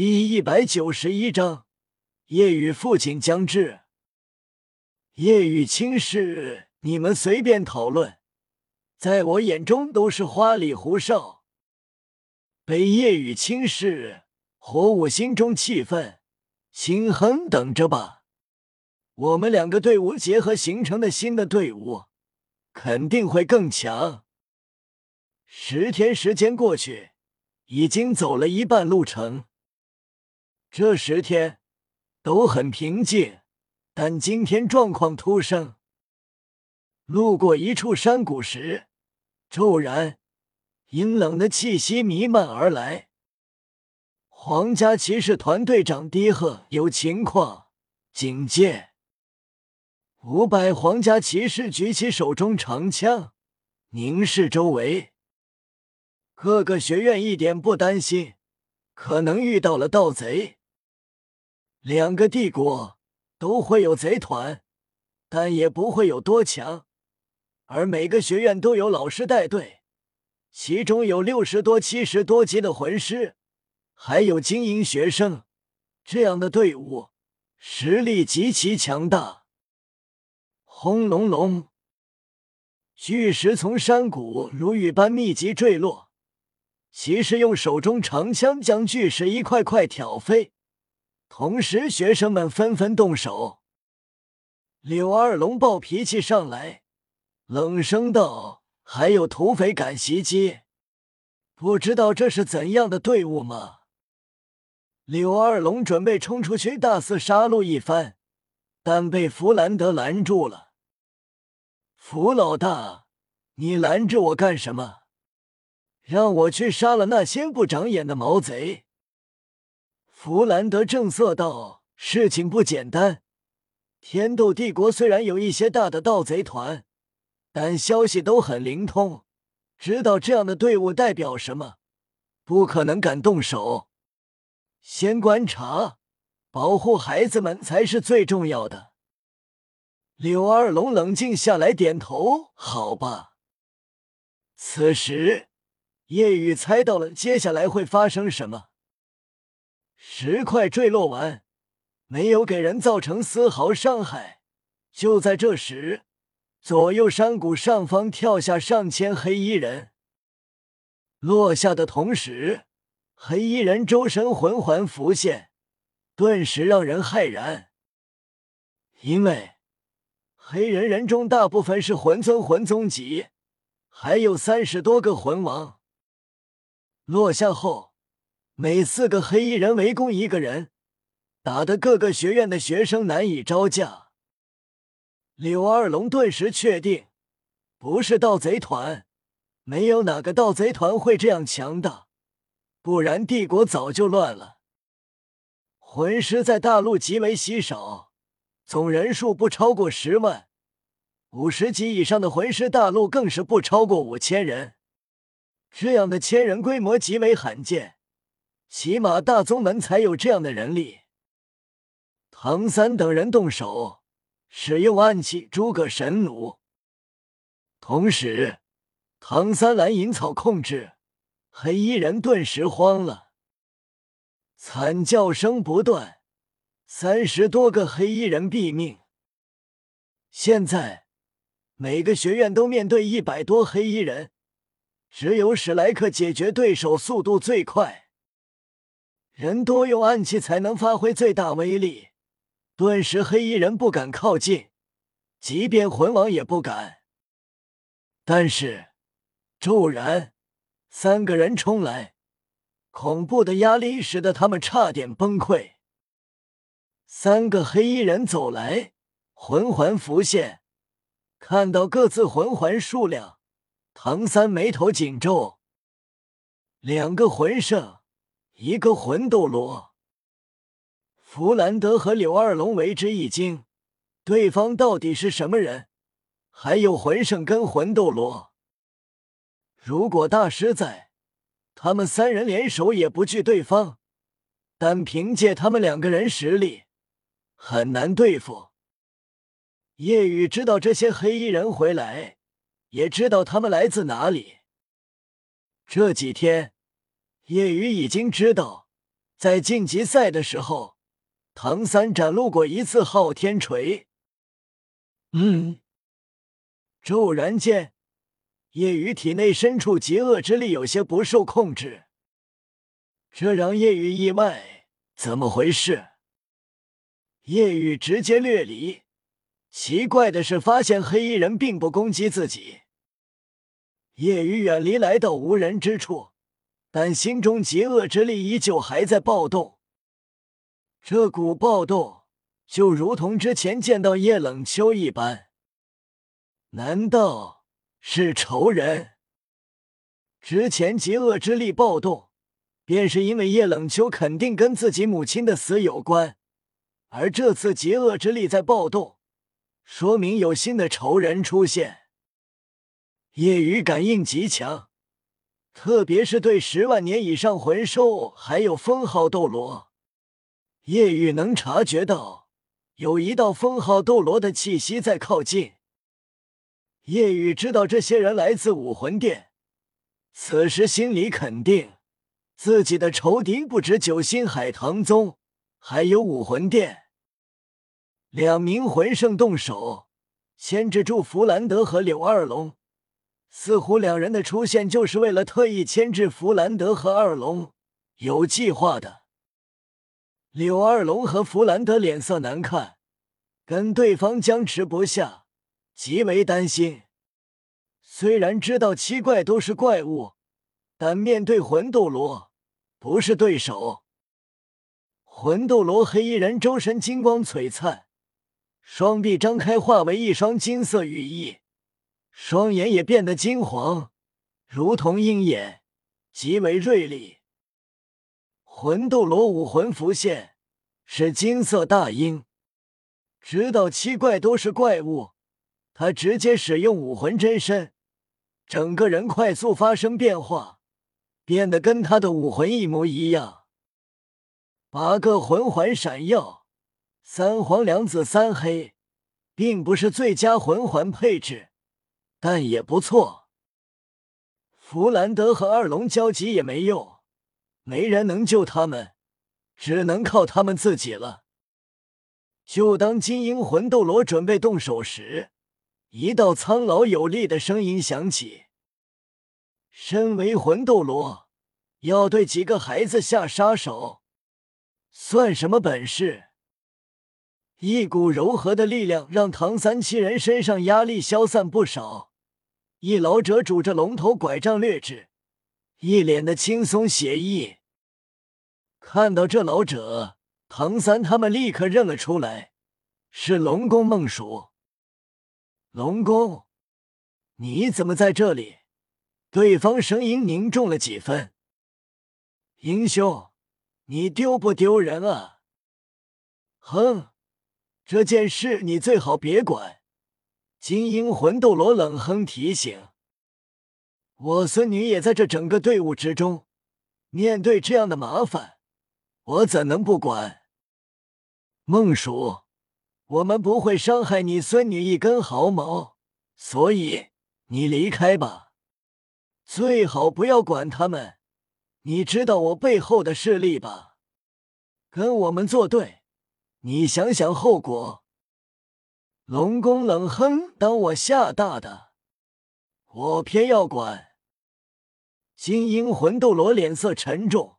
第一百九十一章，夜雨父亲将至。夜雨亲事，你们随便讨论，在我眼中都是花里胡哨。被夜雨轻视，火舞心中气愤，心哼等着吧。我们两个队伍结合形成的新的队伍，肯定会更强。十天时间过去，已经走了一半路程。这十天都很平静，但今天状况突生。路过一处山谷时，骤然阴冷的气息弥漫而来。皇家骑士团队长低喝：“有情况，警戒！”五百皇家骑士举起手中长枪，凝视周围。各个学院一点不担心，可能遇到了盗贼。两个帝国都会有贼团，但也不会有多强。而每个学院都有老师带队，其中有六十多、七十多级的魂师，还有精英学生。这样的队伍实力极其强大。轰隆隆，巨石从山谷如雨般密集坠落，骑士用手中长枪将巨石一块块挑飞。同时，学生们纷纷动手。柳二龙暴脾气上来，冷声道：“还有土匪敢袭击？不知道这是怎样的队伍吗？”柳二龙准备冲出去大肆杀戮一番，但被弗兰德拦住了。“弗老大，你拦着我干什么？让我去杀了那些不长眼的毛贼！”弗兰德正色道：“事情不简单。天斗帝国虽然有一些大的盗贼团，但消息都很灵通，知道这样的队伍代表什么，不可能敢动手。先观察，保护孩子们才是最重要的。”柳二龙冷静下来，点头：“好吧。”此时，叶雨猜到了接下来会发生什么。石块坠落完，没有给人造成丝毫伤害。就在这时，左右山谷上方跳下上千黑衣人。落下的同时，黑衣人周身魂环浮现，顿时让人骇然。因为黑人人中大部分是魂尊、魂宗级，还有三十多个魂王。落下后。每四个黑衣人围攻一个人，打得各个学院的学生难以招架。柳二龙顿时确定，不是盗贼团，没有哪个盗贼团会这样强大，不然帝国早就乱了。魂师在大陆极为稀少，总人数不超过十万，五十级以上的魂师大陆更是不超过五千人，这样的千人规模极为罕见。起码大宗门才有这样的人力。唐三等人动手，使用暗器诸葛神弩。同时，唐三蓝银草控制，黑衣人顿时慌了，惨叫声不断，三十多个黑衣人毙命。现在，每个学院都面对一百多黑衣人，只有史莱克解决对手速度最快。人多用暗器才能发挥最大威力，顿时黑衣人不敢靠近，即便魂王也不敢。但是，骤然三个人冲来，恐怖的压力使得他们差点崩溃。三个黑衣人走来，魂环浮现，看到各自魂环数量，唐三眉头紧皱，两个魂圣。一个魂斗罗，弗兰德和柳二龙为之一惊，对方到底是什么人？还有魂圣跟魂斗罗，如果大师在，他们三人联手也不惧对方。但凭借他们两个人实力，很难对付。夜雨知道这些黑衣人回来，也知道他们来自哪里。这几天。叶雨已经知道，在晋级赛的时候，唐三展露过一次昊天锤。嗯，骤然间，叶雨体内深处极恶之力有些不受控制，这让叶雨意外，怎么回事？叶雨直接掠离。奇怪的是，发现黑衣人并不攻击自己。叶雨远离，来到无人之处，但心中极恶之力依旧还在暴动。这股暴动就如同之前见到叶冷秋一般，难道是仇人？之前极恶之力暴动，便是因为叶冷秋肯定跟自己母亲的死有关，而这次极恶之力在暴动，说明有新的仇人出现。夜雨感应极强，特别是对十万年以上魂兽还有封号斗罗，夜雨能察觉到有一道封号斗罗的气息在靠近。夜雨知道这些人来自武魂殿，此时心里肯定自己的仇敌不止九星海棠宗，还有武魂殿。两名魂圣动手，牵制住弗兰德和柳二龙。似乎两人的出现就是为了特意牵制弗兰德和二龙，有计划的。柳二龙和弗兰德脸色难看，跟对方僵持不下，极为担心。虽然知道七怪都是怪物，但面对魂斗罗不是对手。魂斗罗黑衣人周身金光璀璨，双臂张开化为一双金色羽翼。双眼也变得金黄，如同鹰眼，极为锐利。魂斗罗武魂浮现，是金色大鹰。知道七怪都是怪物，他直接使用武魂真身，整个人快速发生变化，变得跟他的武魂一模一样。八个魂环闪耀，三黄两紫三黑，并不是最佳魂环配置。但也不错。弗兰德和二龙交集也没用，没人能救他们，只能靠他们自己了。就当金鹰魂斗罗准备动手时，一道苍老有力的声音响起：“身为魂斗罗，要对几个孩子下杀手，算什么本事？”一股柔和的力量让唐三七人身上压力消散不少。一老者拄着龙头拐杖掠至，一脸的轻松写意。看到这老者，唐三他们立刻认了出来，是龙宫孟蜀。龙宫，你怎么在这里？对方声音凝重了几分。英雄，你丢不丢人啊？哼，这件事你最好别管。金鹰魂斗罗冷哼提醒：“我孙女也在这整个队伍之中，面对这样的麻烦，我怎能不管？”孟蜀，我们不会伤害你孙女一根毫毛，所以你离开吧，最好不要管他们。你知道我背后的势力吧？跟我们作对，你想想后果。龙宫冷哼：“当我吓大的，我偏要管。”金鹰魂斗罗脸色沉重，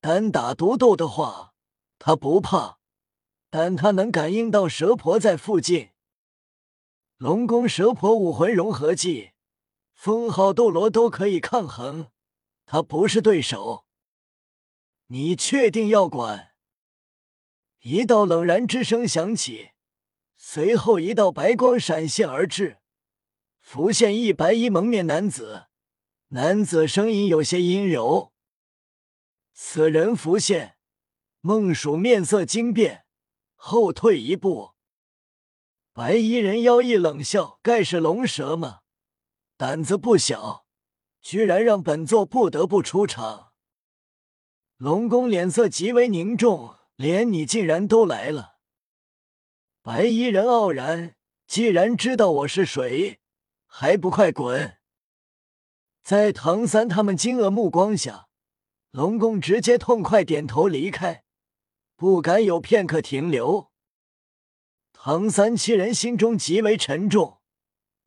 单打独斗的话，他不怕，但他能感应到蛇婆在附近。龙宫蛇婆武魂融合技，封号斗罗都可以抗衡，他不是对手。你确定要管？一道冷然之声响起。随后，一道白光闪现而至，浮现一白衣蒙面男子。男子声音有些阴柔。此人浮现，孟蜀面色惊变，后退一步。白衣人妖一冷笑：“盖是龙蛇吗？胆子不小，居然让本座不得不出场。”龙宫脸色极为凝重，连你竟然都来了。白衣人傲然，既然知道我是谁，还不快滚！在唐三他们惊愕目光下，龙宫直接痛快点头离开，不敢有片刻停留。唐三七人心中极为沉重，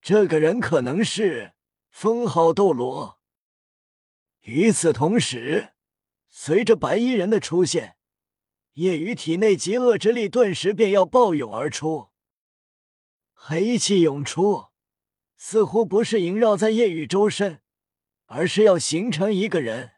这个人可能是封号斗罗。与此同时，随着白衣人的出现，夜雨体内极恶之力顿时便要暴涌而出，黑气涌出，似乎不是萦绕在夜雨周身，而是要形成一个人。